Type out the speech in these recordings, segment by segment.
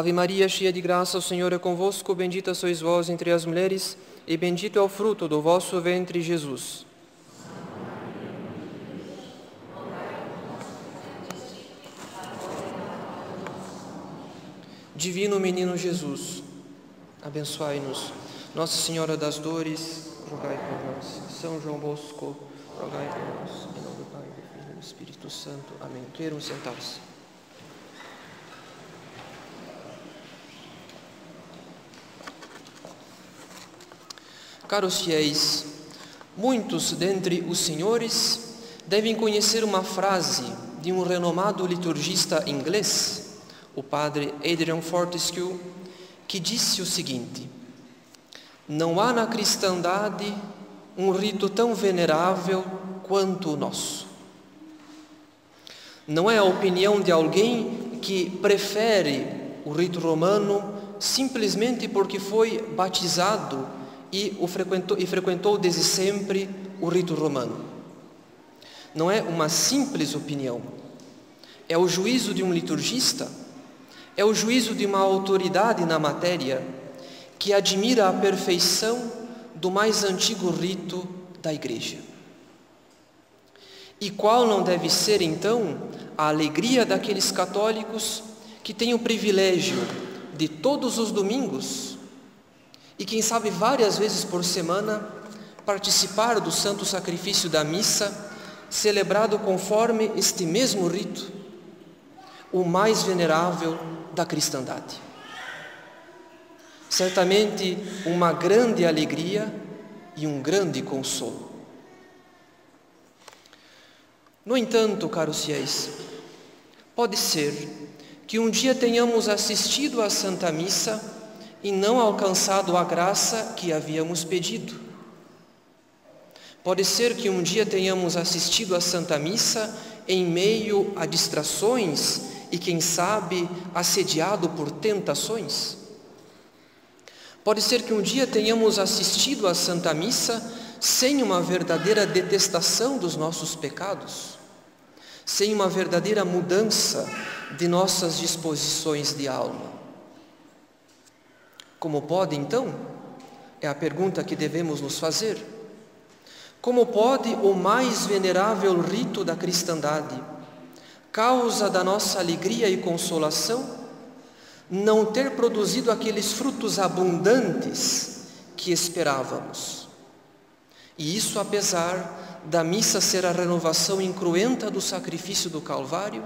Ave Maria, cheia de graça, o Senhor é convosco, bendita sois vós entre as mulheres, e bendito é o fruto do vosso ventre, Jesus. Divino Menino Jesus, abençoai-nos. Nossa Senhora das Dores, rogai por nós. São João Bosco, rogai por nós. Em nome do Pai, do Filho e do Espírito Santo. Amém. Queiram sentar-se. Caros fiéis, muitos dentre os senhores devem conhecer uma frase de um renomado liturgista inglês, o padre Adrian Fortescue, que disse o seguinte: Não há na cristandade um rito tão venerável quanto o nosso. Não é a opinião de alguém que prefere o rito romano simplesmente porque foi batizado e, o frequentou, e frequentou desde sempre o rito romano. Não é uma simples opinião, é o juízo de um liturgista, é o juízo de uma autoridade na matéria que admira a perfeição do mais antigo rito da Igreja. E qual não deve ser, então, a alegria daqueles católicos que têm o privilégio de todos os domingos e quem sabe várias vezes por semana participar do santo sacrifício da missa, celebrado conforme este mesmo rito, o mais venerável da cristandade. Certamente uma grande alegria e um grande consolo. No entanto, caros fiéis, pode ser que um dia tenhamos assistido à Santa Missa e não alcançado a graça que havíamos pedido. Pode ser que um dia tenhamos assistido à Santa Missa em meio a distrações e, quem sabe, assediado por tentações. Pode ser que um dia tenhamos assistido à Santa Missa sem uma verdadeira detestação dos nossos pecados, sem uma verdadeira mudança de nossas disposições de alma. Como pode então? É a pergunta que devemos nos fazer. Como pode o mais venerável rito da cristandade, causa da nossa alegria e consolação, não ter produzido aqueles frutos abundantes que esperávamos? E isso apesar da missa ser a renovação incruenta do sacrifício do Calvário,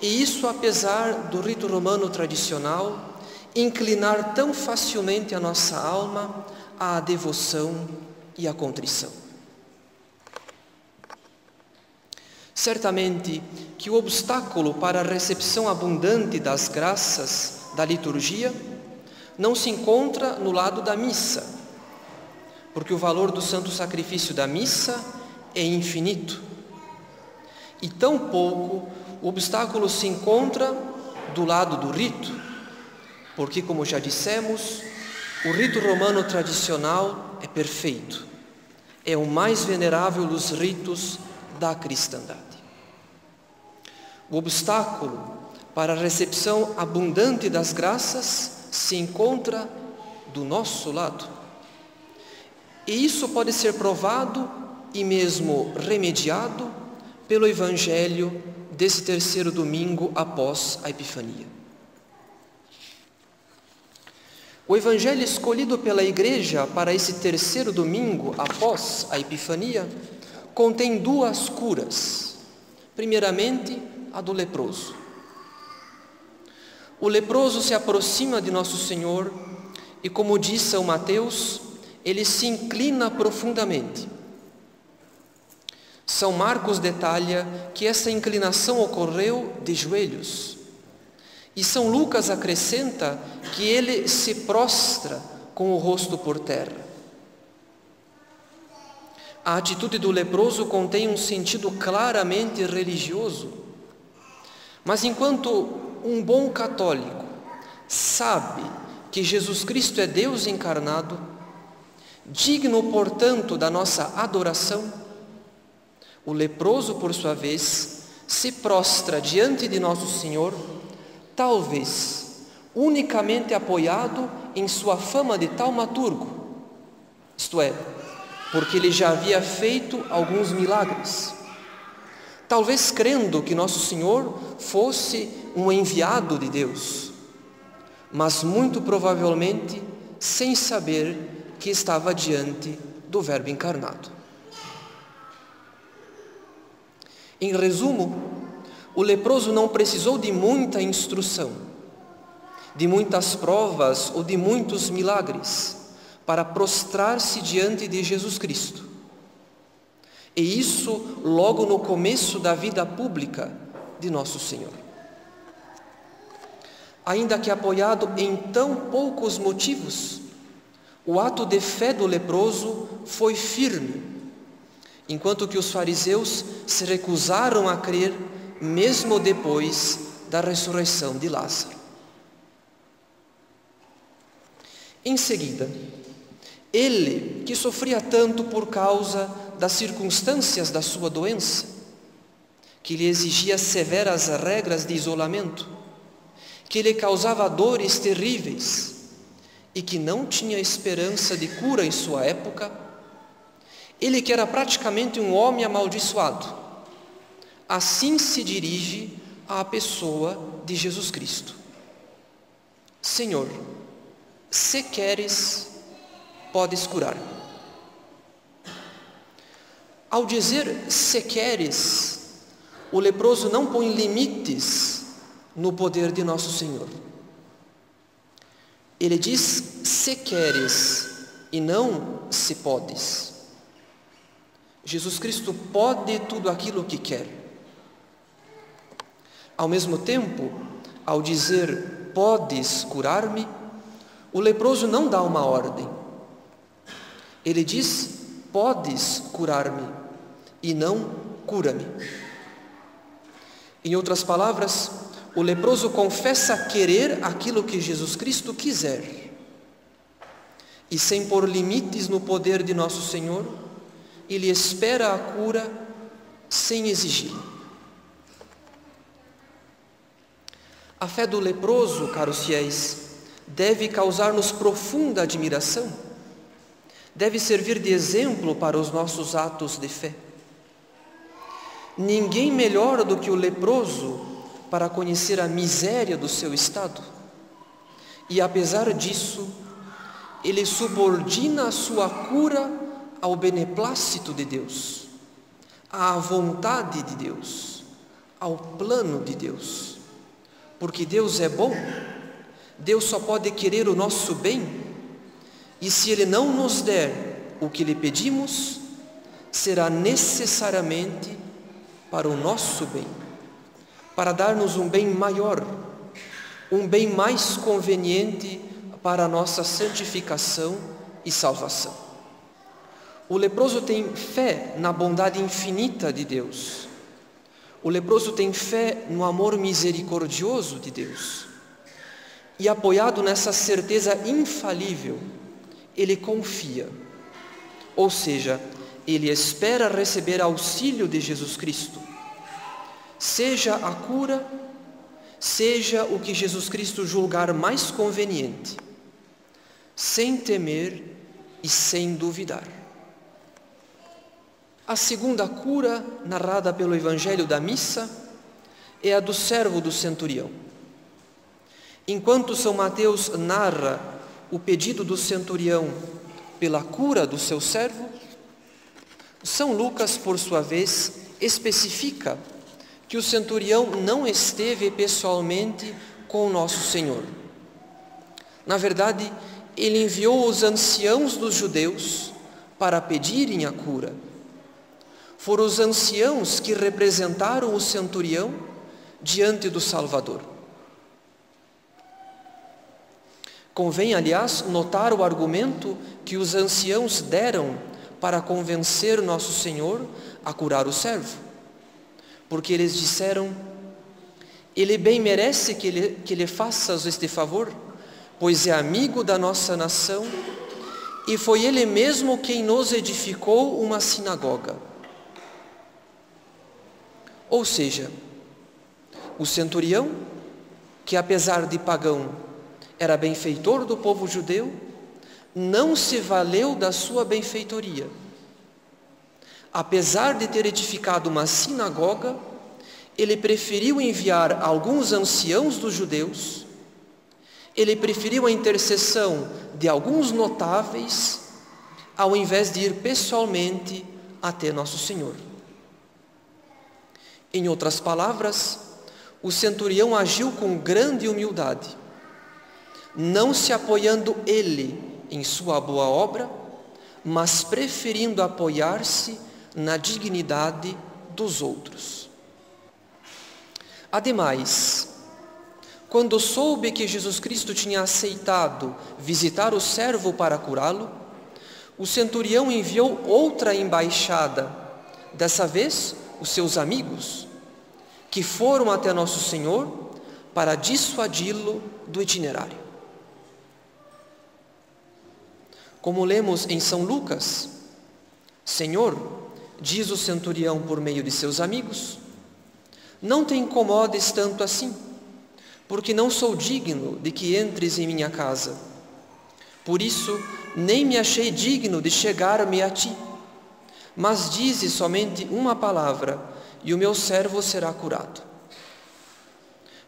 e isso apesar do rito romano tradicional inclinar tão facilmente a nossa alma à devoção e à contrição. Certamente que o obstáculo para a recepção abundante das graças da liturgia não se encontra no lado da missa, porque o valor do santo sacrifício da missa é infinito. E tão pouco o obstáculo se encontra do lado do rito, porque, como já dissemos, o rito romano tradicional é perfeito, é o mais venerável dos ritos da cristandade. O obstáculo para a recepção abundante das graças se encontra do nosso lado. E isso pode ser provado e mesmo remediado pelo Evangelho desse terceiro domingo após a Epifania. O evangelho escolhido pela igreja para esse terceiro domingo após a Epifania contém duas curas. Primeiramente, a do leproso. O leproso se aproxima de Nosso Senhor e, como diz São Mateus, ele se inclina profundamente. São Marcos detalha que essa inclinação ocorreu de joelhos. E São Lucas acrescenta que ele se prostra com o rosto por terra. A atitude do leproso contém um sentido claramente religioso. Mas enquanto um bom católico sabe que Jesus Cristo é Deus encarnado, digno, portanto, da nossa adoração, o leproso, por sua vez, se prostra diante de nosso Senhor talvez unicamente apoiado em sua fama de taumaturgo, isto é, porque ele já havia feito alguns milagres. Talvez crendo que Nosso Senhor fosse um enviado de Deus, mas muito provavelmente sem saber que estava diante do Verbo encarnado. Em resumo, o leproso não precisou de muita instrução, de muitas provas ou de muitos milagres para prostrar-se diante de Jesus Cristo. E isso logo no começo da vida pública de Nosso Senhor. Ainda que apoiado em tão poucos motivos, o ato de fé do leproso foi firme, enquanto que os fariseus se recusaram a crer mesmo depois da ressurreição de Lázaro. Em seguida, ele, que sofria tanto por causa das circunstâncias da sua doença, que lhe exigia severas regras de isolamento, que lhe causava dores terríveis e que não tinha esperança de cura em sua época, ele que era praticamente um homem amaldiçoado, assim se dirige à pessoa de Jesus Cristo. Senhor, se queres, podes curar. Ao dizer se queres, o leproso não põe limites no poder de nosso Senhor. Ele diz se queres e não se podes. Jesus Cristo pode tudo aquilo que quer. Ao mesmo tempo, ao dizer podes curar-me, o leproso não dá uma ordem. Ele diz podes curar-me e não cura-me. Em outras palavras, o leproso confessa querer aquilo que Jesus Cristo quiser. E sem pôr limites no poder de nosso Senhor, ele espera a cura sem exigir. A fé do leproso, caros fiéis, deve causar-nos profunda admiração, deve servir de exemplo para os nossos atos de fé. Ninguém melhor do que o leproso para conhecer a miséria do seu estado. E apesar disso, ele subordina a sua cura ao beneplácito de Deus, à vontade de Deus, ao plano de Deus. Porque Deus é bom, Deus só pode querer o nosso bem, e se Ele não nos der o que lhe pedimos, será necessariamente para o nosso bem, para dar-nos um bem maior, um bem mais conveniente para a nossa santificação e salvação. O leproso tem fé na bondade infinita de Deus. O leproso tem fé no amor misericordioso de Deus. E apoiado nessa certeza infalível, ele confia. Ou seja, ele espera receber auxílio de Jesus Cristo. Seja a cura, seja o que Jesus Cristo julgar mais conveniente, sem temer e sem duvidar. A segunda cura, narrada pelo Evangelho da Missa, é a do servo do centurião. Enquanto São Mateus narra o pedido do centurião pela cura do seu servo, são Lucas, por sua vez, especifica que o centurião não esteve pessoalmente com nosso Senhor. Na verdade, ele enviou os anciãos dos judeus para pedirem a cura. Foram os anciãos que representaram o centurião diante do Salvador. Convém, aliás, notar o argumento que os anciãos deram para convencer nosso Senhor a curar o servo. Porque eles disseram: Ele bem merece que lhe, que lhe faças este favor, pois é amigo da nossa nação e foi ele mesmo quem nos edificou uma sinagoga. Ou seja, o centurião, que apesar de pagão era benfeitor do povo judeu, não se valeu da sua benfeitoria. Apesar de ter edificado uma sinagoga, ele preferiu enviar alguns anciãos dos judeus, ele preferiu a intercessão de alguns notáveis, ao invés de ir pessoalmente até Nosso Senhor. Em outras palavras, o centurião agiu com grande humildade, não se apoiando ele em sua boa obra, mas preferindo apoiar-se na dignidade dos outros. Ademais, quando soube que Jesus Cristo tinha aceitado visitar o servo para curá-lo, o centurião enviou outra embaixada, dessa vez os seus amigos, que foram até Nosso Senhor para dissuadi-lo do itinerário. Como lemos em São Lucas, Senhor, diz o centurião por meio de seus amigos, não te incomodes tanto assim, porque não sou digno de que entres em minha casa. Por isso, nem me achei digno de chegar-me a ti. Mas dize somente uma palavra, e o meu servo será curado.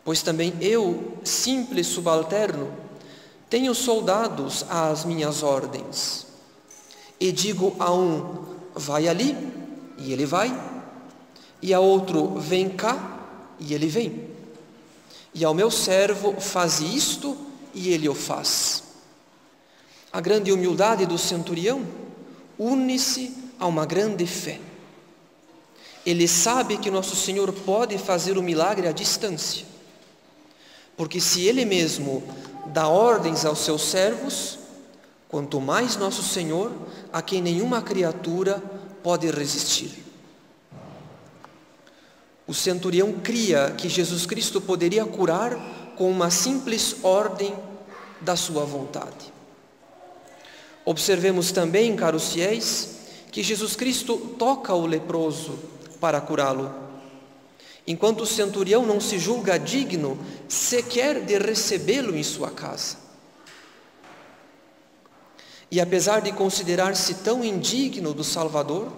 Pois também eu, simples subalterno, tenho soldados às minhas ordens. E digo a um, vai ali, e ele vai. E a outro, vem cá, e ele vem. E ao meu servo, faz isto, e ele o faz. A grande humildade do centurião une-se a uma grande fé. Ele sabe que nosso Senhor pode fazer o milagre à distância. Porque se ele mesmo dá ordens aos seus servos, quanto mais nosso Senhor, a quem nenhuma criatura pode resistir. O centurião cria que Jesus Cristo poderia curar com uma simples ordem da sua vontade. Observemos também, caros fiéis, que Jesus Cristo toca o leproso para curá-lo enquanto o centurião não se julga digno sequer de recebê-lo em sua casa. E apesar de considerar-se tão indigno do Salvador,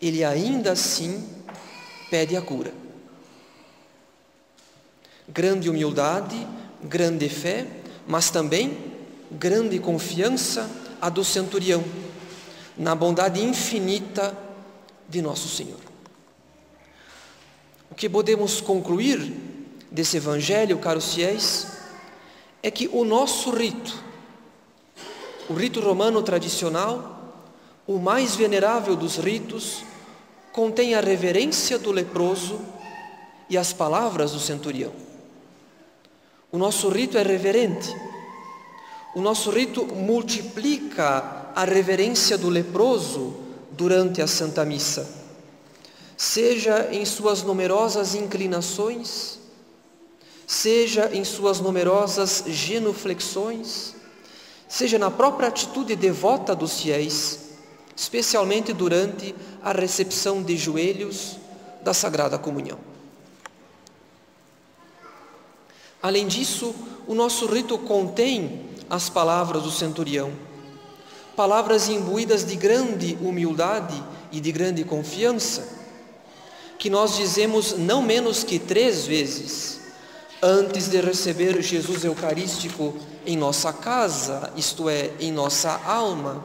ele ainda assim pede a cura. Grande humildade, grande fé, mas também grande confiança a do centurião na bondade infinita de nosso Senhor. O que podemos concluir desse evangelho, caros fiéis, é que o nosso rito, o rito romano tradicional, o mais venerável dos ritos, contém a reverência do leproso e as palavras do centurião. O nosso rito é reverente. O nosso rito multiplica a reverência do leproso durante a Santa Missa seja em suas numerosas inclinações, seja em suas numerosas genuflexões, seja na própria atitude devota dos fiéis, especialmente durante a recepção de joelhos da Sagrada Comunhão. Além disso, o nosso rito contém as palavras do centurião, palavras imbuídas de grande humildade e de grande confiança, que nós dizemos não menos que três vezes antes de receber Jesus Eucarístico em nossa casa, isto é, em nossa alma,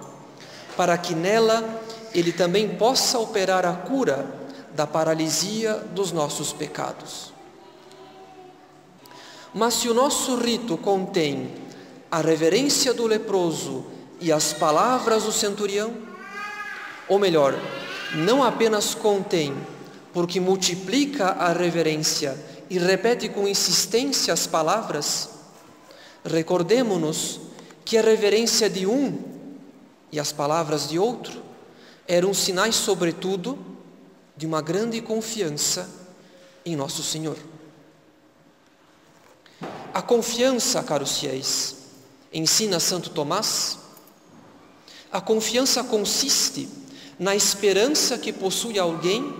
para que nela Ele também possa operar a cura da paralisia dos nossos pecados. Mas se o nosso rito contém a reverência do leproso e as palavras do centurião, ou melhor, não apenas contém porque multiplica a reverência e repete com insistência as palavras, recordemos-nos que a reverência de um e as palavras de outro eram sinais, sobretudo, de uma grande confiança em Nosso Senhor. A confiança, caros fiéis, ensina Santo Tomás, a confiança consiste na esperança que possui alguém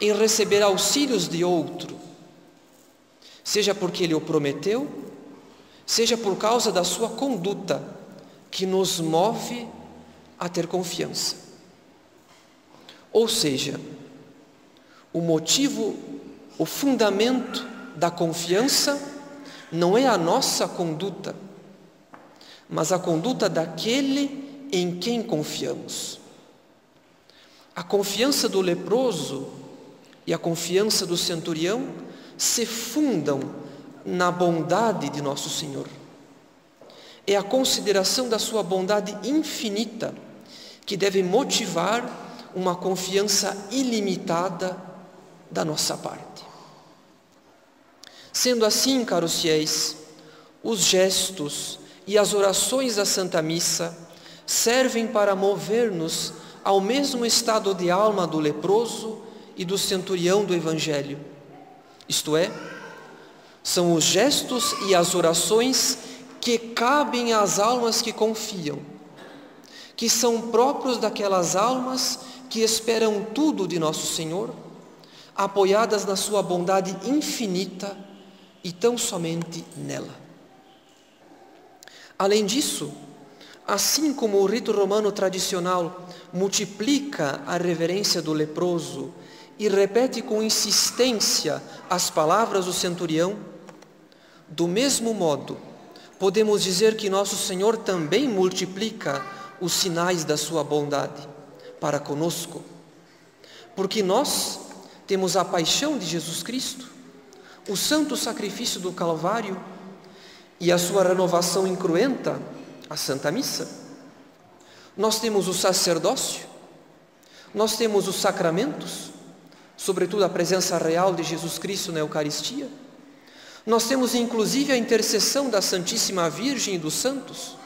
em receber auxílios de outro, seja porque ele o prometeu, seja por causa da sua conduta que nos move a ter confiança. Ou seja, o motivo, o fundamento da confiança não é a nossa conduta, mas a conduta daquele em quem confiamos. A confiança do leproso e a confiança do centurião se fundam na bondade de nosso Senhor. É a consideração da sua bondade infinita que deve motivar uma confiança ilimitada da nossa parte. Sendo assim, caros fiéis, os gestos e as orações da Santa Missa servem para mover-nos ao mesmo estado de alma do leproso e do centurião do Evangelho, isto é, são os gestos e as orações que cabem às almas que confiam, que são próprios daquelas almas que esperam tudo de nosso Senhor, apoiadas na sua bondade infinita e tão somente nela. Além disso, assim como o rito romano tradicional multiplica a reverência do leproso e repete com insistência as palavras do centurião, do mesmo modo, podemos dizer que nosso Senhor também multiplica os sinais da sua bondade para conosco, porque nós temos a paixão de Jesus Cristo, o santo sacrifício do Calvário e a sua renovação incruenta, a Santa Missa. Nós temos o sacerdócio, nós temos os sacramentos, sobretudo a presença real de Jesus Cristo na Eucaristia nós temos inclusive a intercessão da Santíssima Virgem e dos santos,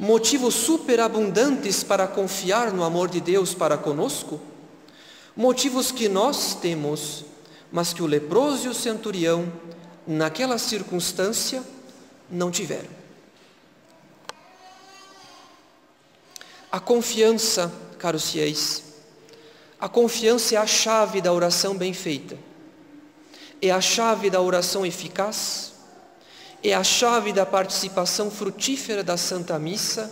motivos superabundantes para confiar no amor de Deus para conosco, motivos que nós temos, mas que o leproso e o centurião, naquela circunstância, não tiveram. A confiança, caros fiéis, a confiança é a chave da oração bem feita é a chave da oração eficaz, é a chave da participação frutífera da Santa Missa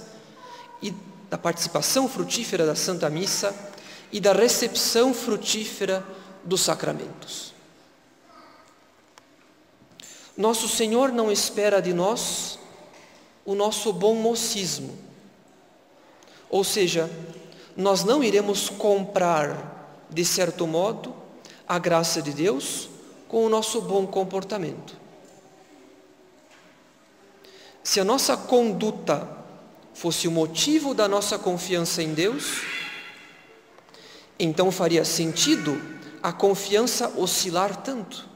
e da participação frutífera da Santa Missa e da recepção frutífera dos sacramentos. Nosso Senhor não espera de nós o nosso bom mocismo, ou seja, nós não iremos comprar, de certo modo, a graça de Deus com o nosso bom comportamento. Se a nossa conduta fosse o motivo da nossa confiança em Deus, então faria sentido a confiança oscilar tanto.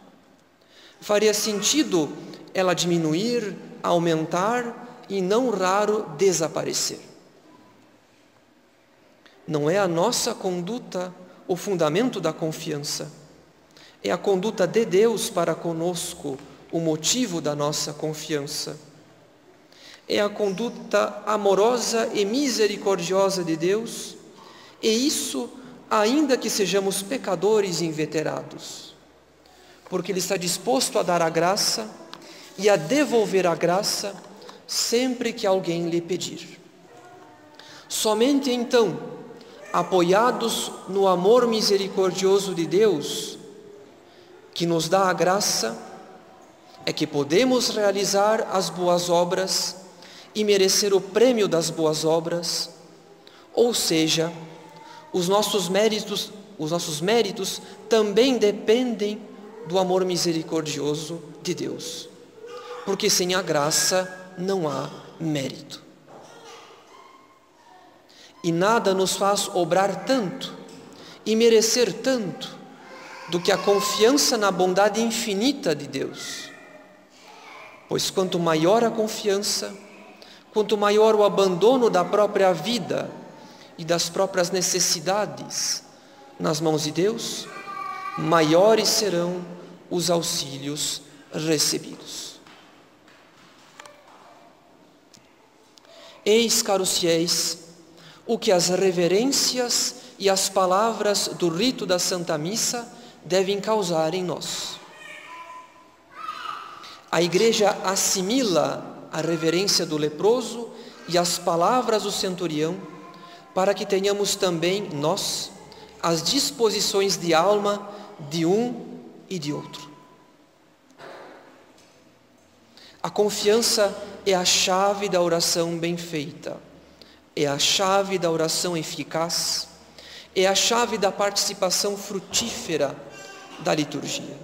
Faria sentido ela diminuir, aumentar e, não raro, desaparecer. Não é a nossa conduta o fundamento da confiança é a conduta de Deus para conosco o motivo da nossa confiança. É a conduta amorosa e misericordiosa de Deus, e isso ainda que sejamos pecadores inveterados, porque Ele está disposto a dar a graça e a devolver a graça sempre que alguém lhe pedir. Somente então, apoiados no amor misericordioso de Deus, que nos dá a graça é que podemos realizar as boas obras e merecer o prêmio das boas obras, ou seja, os nossos méritos, os nossos méritos também dependem do amor misericordioso de Deus. Porque sem a graça não há mérito. E nada nos faz obrar tanto e merecer tanto do que a confiança na bondade infinita de Deus. Pois quanto maior a confiança, quanto maior o abandono da própria vida e das próprias necessidades nas mãos de Deus, maiores serão os auxílios recebidos. Eis, caros fiéis, o que as reverências e as palavras do rito da Santa Missa devem causar em nós. A igreja assimila a reverência do leproso e as palavras do centurião, para que tenhamos também nós as disposições de alma de um e de outro. A confiança é a chave da oração bem feita, é a chave da oração eficaz, é a chave da participação frutífera da liturgia.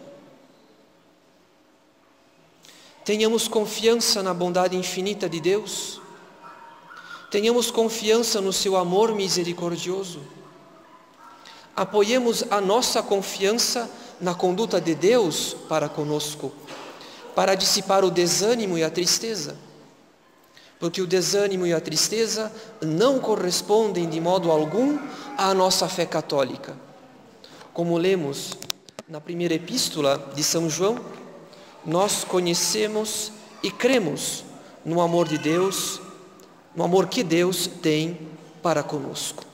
Tenhamos confiança na bondade infinita de Deus. Tenhamos confiança no seu amor misericordioso. Apoiemos a nossa confiança na conduta de Deus para conosco, para dissipar o desânimo e a tristeza. Porque o desânimo e a tristeza não correspondem de modo algum à nossa fé católica. Como lemos na primeira epístola de São João, nós conhecemos e cremos no amor de Deus, no amor que Deus tem para conosco.